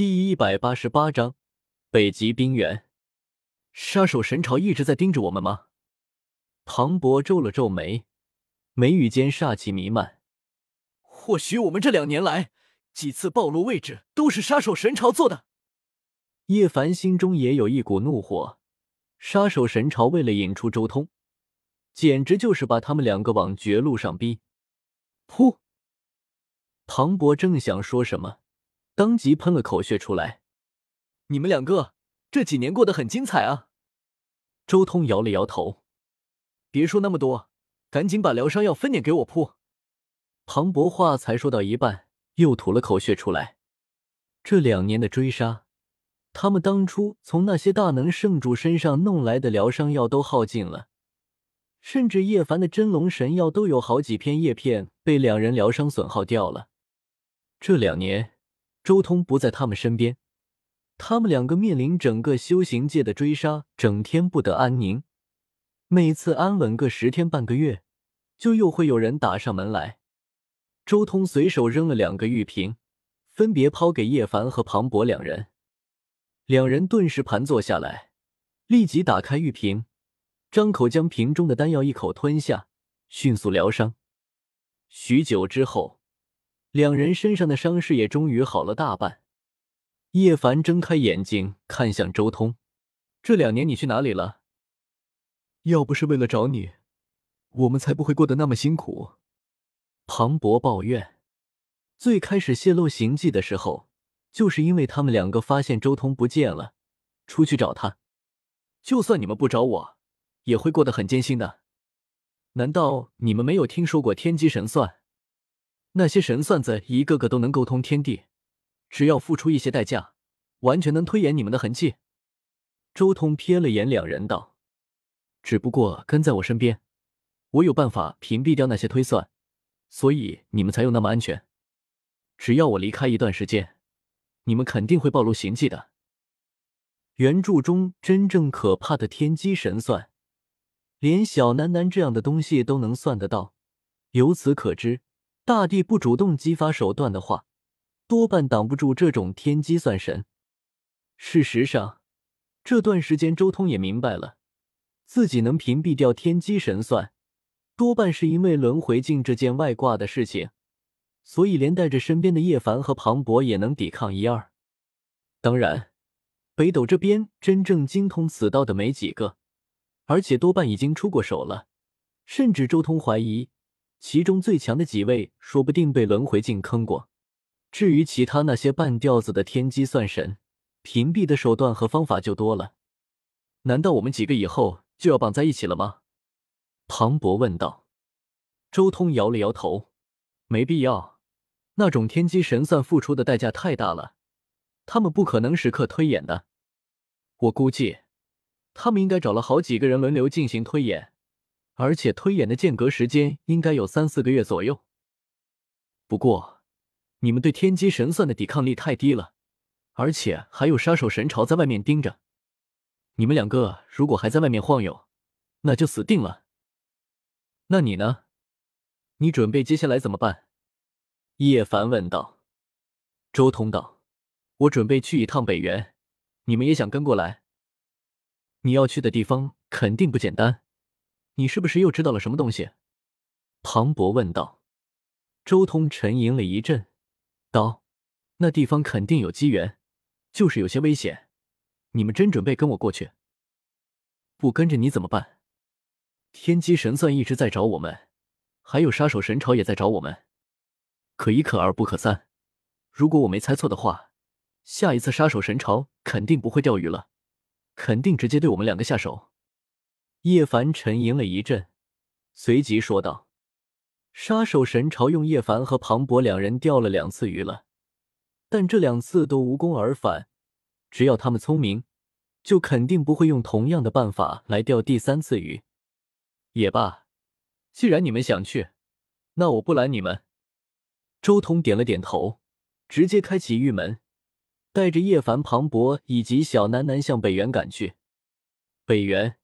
第一百八十八章北极冰原。杀手神朝一直在盯着我们吗？庞博皱了皱眉，眉宇间煞气弥漫。或许我们这两年来几次暴露位置，都是杀手神朝做的。叶凡心中也有一股怒火。杀手神朝为了引出周通，简直就是把他们两个往绝路上逼。噗！庞博正想说什么，当即喷了口血出来。你们两个这几年过得很精彩啊！周通摇了摇头，别说那么多，赶紧把疗伤药分点给我铺。庞博话才说到一半，又吐了口血出来。这两年的追杀，他们当初从那些大能圣主身上弄来的疗伤药都耗尽了，甚至叶凡的真龙神药都有好几片叶片被两人疗伤损耗掉了。这两年，周通不在他们身边，他们两个面临整个修行界的追杀，整天不得安宁。每次安稳个十天半个月，就又会有人打上门来。周通随手扔了两个玉瓶，分别抛给叶凡和庞博两人。两人顿时盘坐下来，立即打开玉瓶，张口将瓶中的丹药一口吞下，迅速疗伤。许久之后，两人身上的伤势也终于好了大半。叶凡睁开眼睛看向周通：“这两年你去哪里了？要不是为了找你，我们才不会过得那么辛苦。”庞博抱怨：“最开始泄露行迹的时候，就是因为他们两个发现周通不见了，出去找他。就算你们不找我，也会过得很艰辛的。难道你们没有听说过天机神算？那些神算子一个个都能沟通天地，只要付出一些代价，完全能推演你们的痕迹。”周通瞥了眼两人，道：“只不过跟在我身边，我有办法屏蔽掉那些推算。”所以你们才有那么安全。只要我离开一段时间，你们肯定会暴露行迹的。原著中真正可怕的天机神算，连小楠楠这样的东西都能算得到。由此可知，大帝不主动激发手段的话，多半挡不住这种天机算神。事实上，这段时间周通也明白了，自己能屏蔽掉天机神算。多半是因为轮回镜这件外挂的事情，所以连带着身边的叶凡和庞博也能抵抗一二。当然，北斗这边真正精通此道的没几个，而且多半已经出过手了。甚至周通怀疑，其中最强的几位说不定被轮回镜坑过。至于其他那些半吊子的天机算神，屏蔽的手段和方法就多了。难道我们几个以后就要绑在一起了吗？庞博问道：“周通摇了摇头，没必要。那种天机神算付出的代价太大了，他们不可能时刻推演的。我估计，他们应该找了好几个人轮流进行推演，而且推演的间隔时间应该有三四个月左右。不过，你们对天机神算的抵抗力太低了，而且还有杀手神朝在外面盯着。你们两个如果还在外面晃悠，那就死定了。”那你呢？你准备接下来怎么办？叶凡问道。周通道：“我准备去一趟北原，你们也想跟过来？你要去的地方肯定不简单，你是不是又知道了什么东西？”庞博问道。周通沉吟了一阵，道：“那地方肯定有机缘，就是有些危险。你们真准备跟我过去？不跟着你怎么办？”天机神算一直在找我们，还有杀手神朝也在找我们，可一可二不可三。如果我没猜错的话，下一次杀手神朝肯定不会钓鱼了，肯定直接对我们两个下手。叶凡沉吟了一阵，随即说道：“杀手神朝用叶凡和庞博两人钓了两次鱼了，但这两次都无功而返。只要他们聪明，就肯定不会用同样的办法来钓第三次鱼。”也罢，既然你们想去，那我不拦你们。周通点了点头，直接开启玉门，带着叶凡、庞博以及小楠楠向北原赶去。北原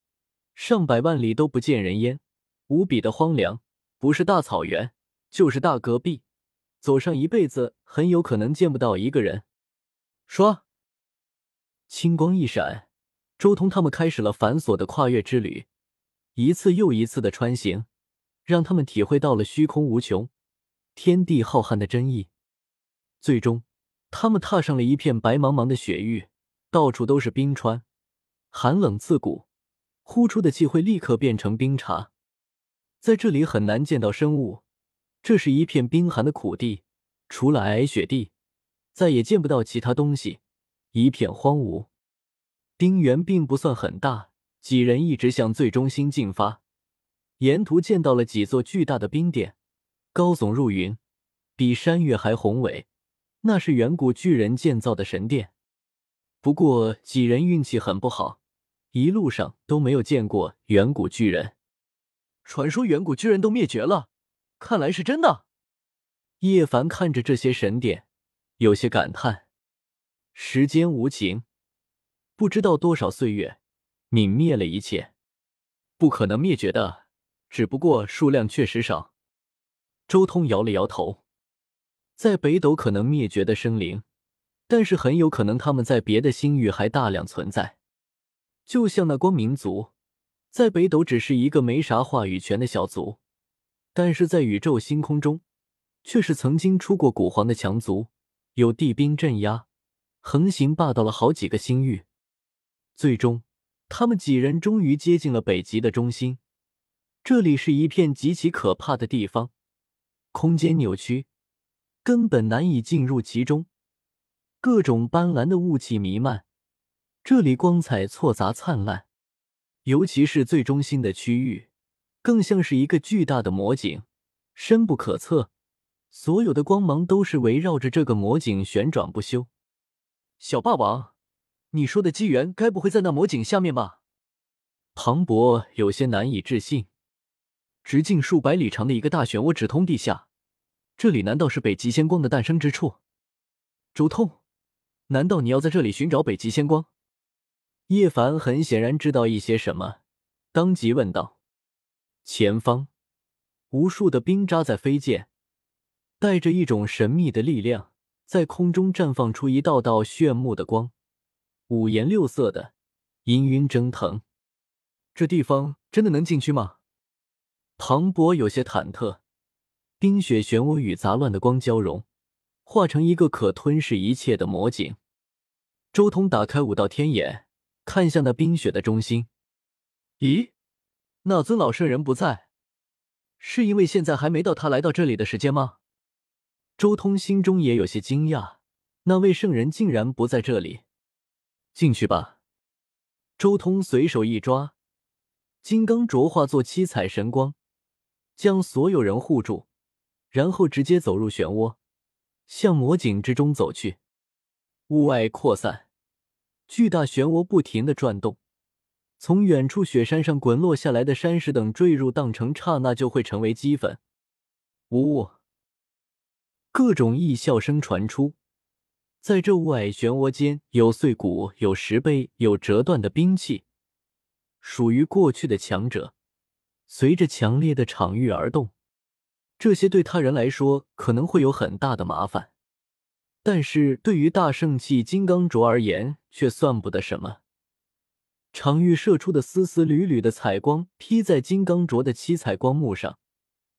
上百万里都不见人烟，无比的荒凉，不是大草原，就是大戈壁，走上一辈子很有可能见不到一个人。说，青光一闪，周通他们开始了繁琐的跨越之旅，一次又一次的穿行，让他们体会到了虚空无穷、天地浩瀚的真意。最终，他们踏上了一片白茫茫的雪域，到处都是冰川，寒冷刺骨，呼出的气会立刻变成冰碴。在这里很难见到生物，这是一片冰寒的苦地，除了皑雪地，再也见不到其他东西，一片荒芜。冰原并不算很大，几人一直向最中心进发，沿途见到了几座巨大的冰殿，高耸入云，比山岳还宏伟。那是远古巨人建造的神殿。不过几人运气很不好，一路上都没有见过远古巨人。传说远古巨人都灭绝了，看来是真的。叶凡看着这些神殿，有些感叹：时间无情，不知道多少岁月泯灭了一切，不可能灭绝的，只不过数量确实少。周通摇了摇头，在北斗可能灭绝的生灵，但是很有可能他们在别的星域还大量存在，就像那光明族。在北斗只是一个没啥话语权的小族，但是在宇宙星空中，却是曾经出过古皇的强族，有地兵镇压，横行霸道了好几个星域。最终，他们几人终于接近了北极的中心。这里是一片极其可怕的地方，空间扭曲，根本难以进入其中。各种斑斓的雾气弥漫，这里光彩错杂灿烂。尤其是最中心的区域，更像是一个巨大的魔井，深不可测。所有的光芒都是围绕着这个魔井旋转不休。小霸王，你说的机缘该不会在那魔井下面吧？庞博有些难以置信。直径数百里长的一个大漩涡直通地下，这里难道是北极仙光的诞生之处？周通，难道你要在这里寻找北极仙光？叶凡很显然知道一些什么，当即问道：“前方，无数的冰渣在飞溅，带着一种神秘的力量，在空中绽放出一道道炫目的光，五颜六色的，氤氲蒸腾。这地方真的能进去吗？”唐博有些忐忑。冰雪漩涡与杂乱的光交融，化成一个可吞噬一切的魔井。周通打开五道天眼。看向那冰雪的中心，咦，那尊老圣人不在，是因为现在还没到他来到这里的时间吗？周通心中也有些惊讶，那位圣人竟然不在这里。进去吧。周通随手一抓，金刚镯化作七彩神光，将所有人护住，然后直接走入漩涡，向魔井之中走去。雾霭扩散。巨大漩涡不停的转动，从远处雪山上滚落下来的山石等坠入荡城，刹那就会成为齑粉。呜呜，各种异笑声传出，在这雾霭漩涡间，有碎骨，有石碑，有折断的兵器，属于过去的强者，随着强烈的场域而动。这些对他人来说可能会有很大的麻烦。但是对于大圣器金刚镯而言，却算不得什么。常玉射出的丝丝缕缕的彩光，披在金刚镯的七彩光幕上，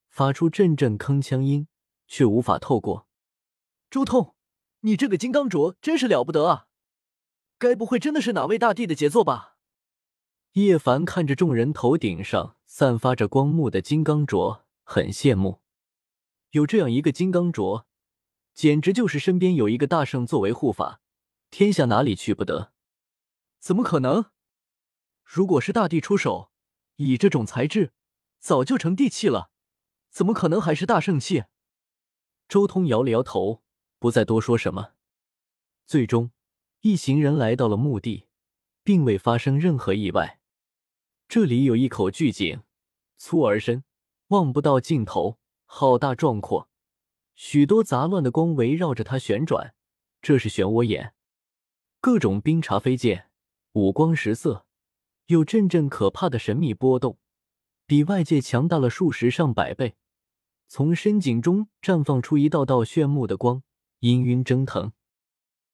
发出阵阵铿锵音，却无法透过。周通，你这个金刚镯真是了不得啊！该不会真的是哪位大帝的杰作吧？叶凡看着众人头顶上散发着光幕的金刚镯，很羡慕，有这样一个金刚镯。简直就是身边有一个大圣作为护法，天下哪里去不得？怎么可能？如果是大帝出手，以这种材质，早就成地器了，怎么可能还是大圣器？周通摇了摇头，不再多说什么。最终，一行人来到了墓地，并未发生任何意外。这里有一口巨井，粗而深，望不到尽头，好大壮阔。许多杂乱的光围绕着它旋转，这是漩涡眼。各种冰茶飞溅，五光十色，有阵阵可怕的神秘波动，比外界强大了数十上百倍。从深井中绽放出一道道炫目的光，氤氲蒸腾。